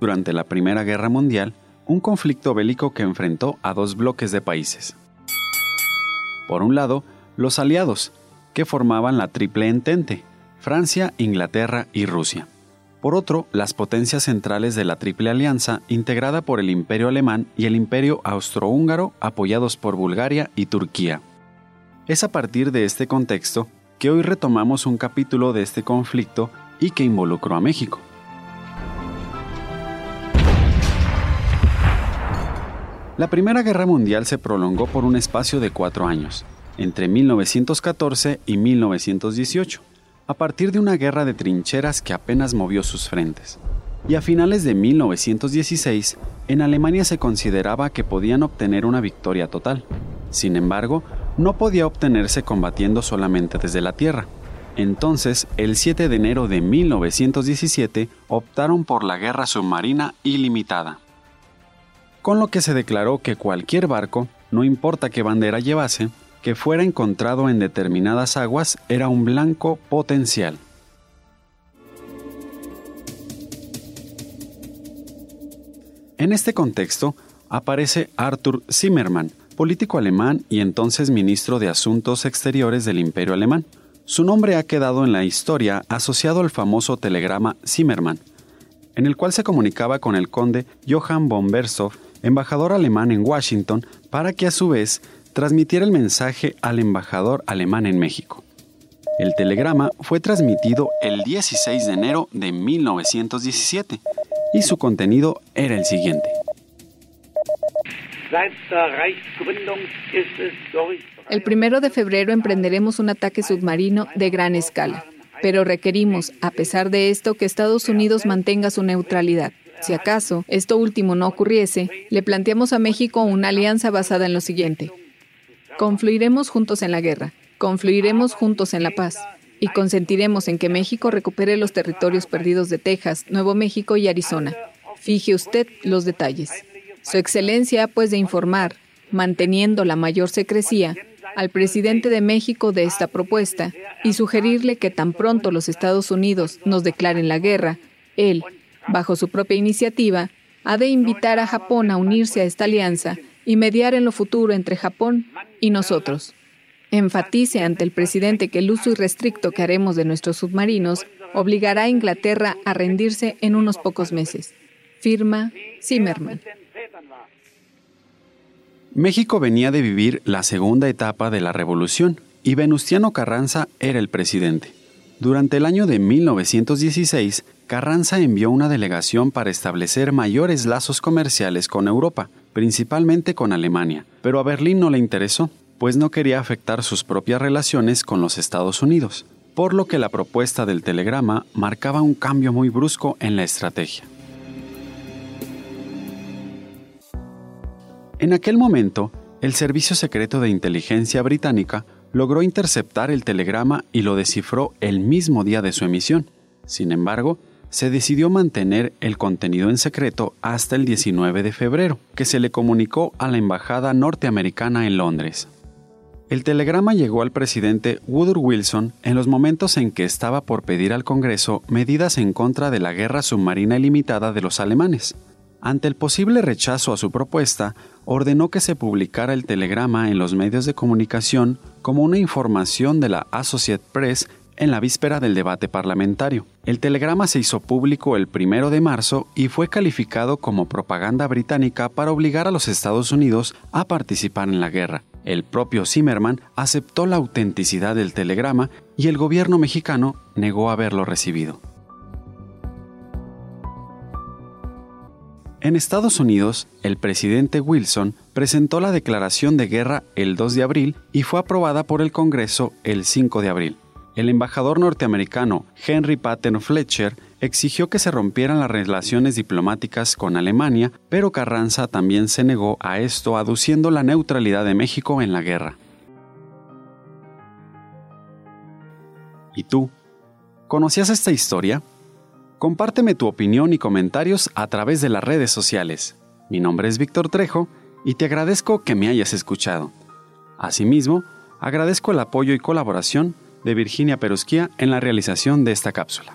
durante la Primera Guerra Mundial, un conflicto bélico que enfrentó a dos bloques de países. Por un lado, los aliados, que formaban la Triple Entente, Francia, Inglaterra y Rusia. Por otro, las potencias centrales de la Triple Alianza, integrada por el Imperio Alemán y el Imperio Austrohúngaro, apoyados por Bulgaria y Turquía. Es a partir de este contexto que hoy retomamos un capítulo de este conflicto y que involucró a México. La Primera Guerra Mundial se prolongó por un espacio de cuatro años, entre 1914 y 1918, a partir de una guerra de trincheras que apenas movió sus frentes. Y a finales de 1916, en Alemania se consideraba que podían obtener una victoria total. Sin embargo, no podía obtenerse combatiendo solamente desde la tierra. Entonces, el 7 de enero de 1917, optaron por la guerra submarina ilimitada con lo que se declaró que cualquier barco, no importa qué bandera llevase, que fuera encontrado en determinadas aguas era un blanco potencial. En este contexto aparece Arthur Zimmermann, político alemán y entonces ministro de Asuntos Exteriores del Imperio Alemán. Su nombre ha quedado en la historia asociado al famoso telegrama Zimmermann, en el cual se comunicaba con el conde Johann von Bersow embajador alemán en Washington, para que a su vez transmitiera el mensaje al embajador alemán en México. El telegrama fue transmitido el 16 de enero de 1917 y su contenido era el siguiente. El primero de febrero emprenderemos un ataque submarino de gran escala, pero requerimos, a pesar de esto, que Estados Unidos mantenga su neutralidad. Si acaso esto último no ocurriese, le planteamos a México una alianza basada en lo siguiente. Confluiremos juntos en la guerra, confluiremos juntos en la paz y consentiremos en que México recupere los territorios perdidos de Texas, Nuevo México y Arizona. Fije usted los detalles. Su Excelencia ha pues de informar, manteniendo la mayor secrecía, al presidente de México de esta propuesta y sugerirle que tan pronto los Estados Unidos nos declaren la guerra, él, bajo su propia iniciativa, ha de invitar a Japón a unirse a esta alianza y mediar en lo futuro entre Japón y nosotros. Enfatice ante el presidente que el uso irrestricto que haremos de nuestros submarinos obligará a Inglaterra a rendirse en unos pocos meses. Firma Zimmerman. México venía de vivir la segunda etapa de la revolución y Venustiano Carranza era el presidente. Durante el año de 1916, Carranza envió una delegación para establecer mayores lazos comerciales con Europa, principalmente con Alemania, pero a Berlín no le interesó, pues no quería afectar sus propias relaciones con los Estados Unidos, por lo que la propuesta del telegrama marcaba un cambio muy brusco en la estrategia. En aquel momento, el Servicio Secreto de Inteligencia británica logró interceptar el telegrama y lo descifró el mismo día de su emisión. Sin embargo, se decidió mantener el contenido en secreto hasta el 19 de febrero, que se le comunicó a la Embajada norteamericana en Londres. El telegrama llegó al presidente Woodrow Wilson en los momentos en que estaba por pedir al Congreso medidas en contra de la guerra submarina ilimitada de los alemanes. Ante el posible rechazo a su propuesta, ordenó que se publicara el telegrama en los medios de comunicación como una información de la Associated Press en la víspera del debate parlamentario. El telegrama se hizo público el primero de marzo y fue calificado como propaganda británica para obligar a los Estados Unidos a participar en la guerra. El propio Zimmerman aceptó la autenticidad del telegrama y el gobierno mexicano negó haberlo recibido. En Estados Unidos, el presidente Wilson presentó la declaración de guerra el 2 de abril y fue aprobada por el Congreso el 5 de abril el embajador norteamericano Henry Patton Fletcher exigió que se rompieran las relaciones diplomáticas con Alemania, pero Carranza también se negó a esto aduciendo la neutralidad de México en la guerra. ¿Y tú? ¿Conocías esta historia? Compárteme tu opinión y comentarios a través de las redes sociales. Mi nombre es Víctor Trejo y te agradezco que me hayas escuchado. Asimismo, agradezco el apoyo y colaboración de Virginia Perusquía en la realización de esta cápsula.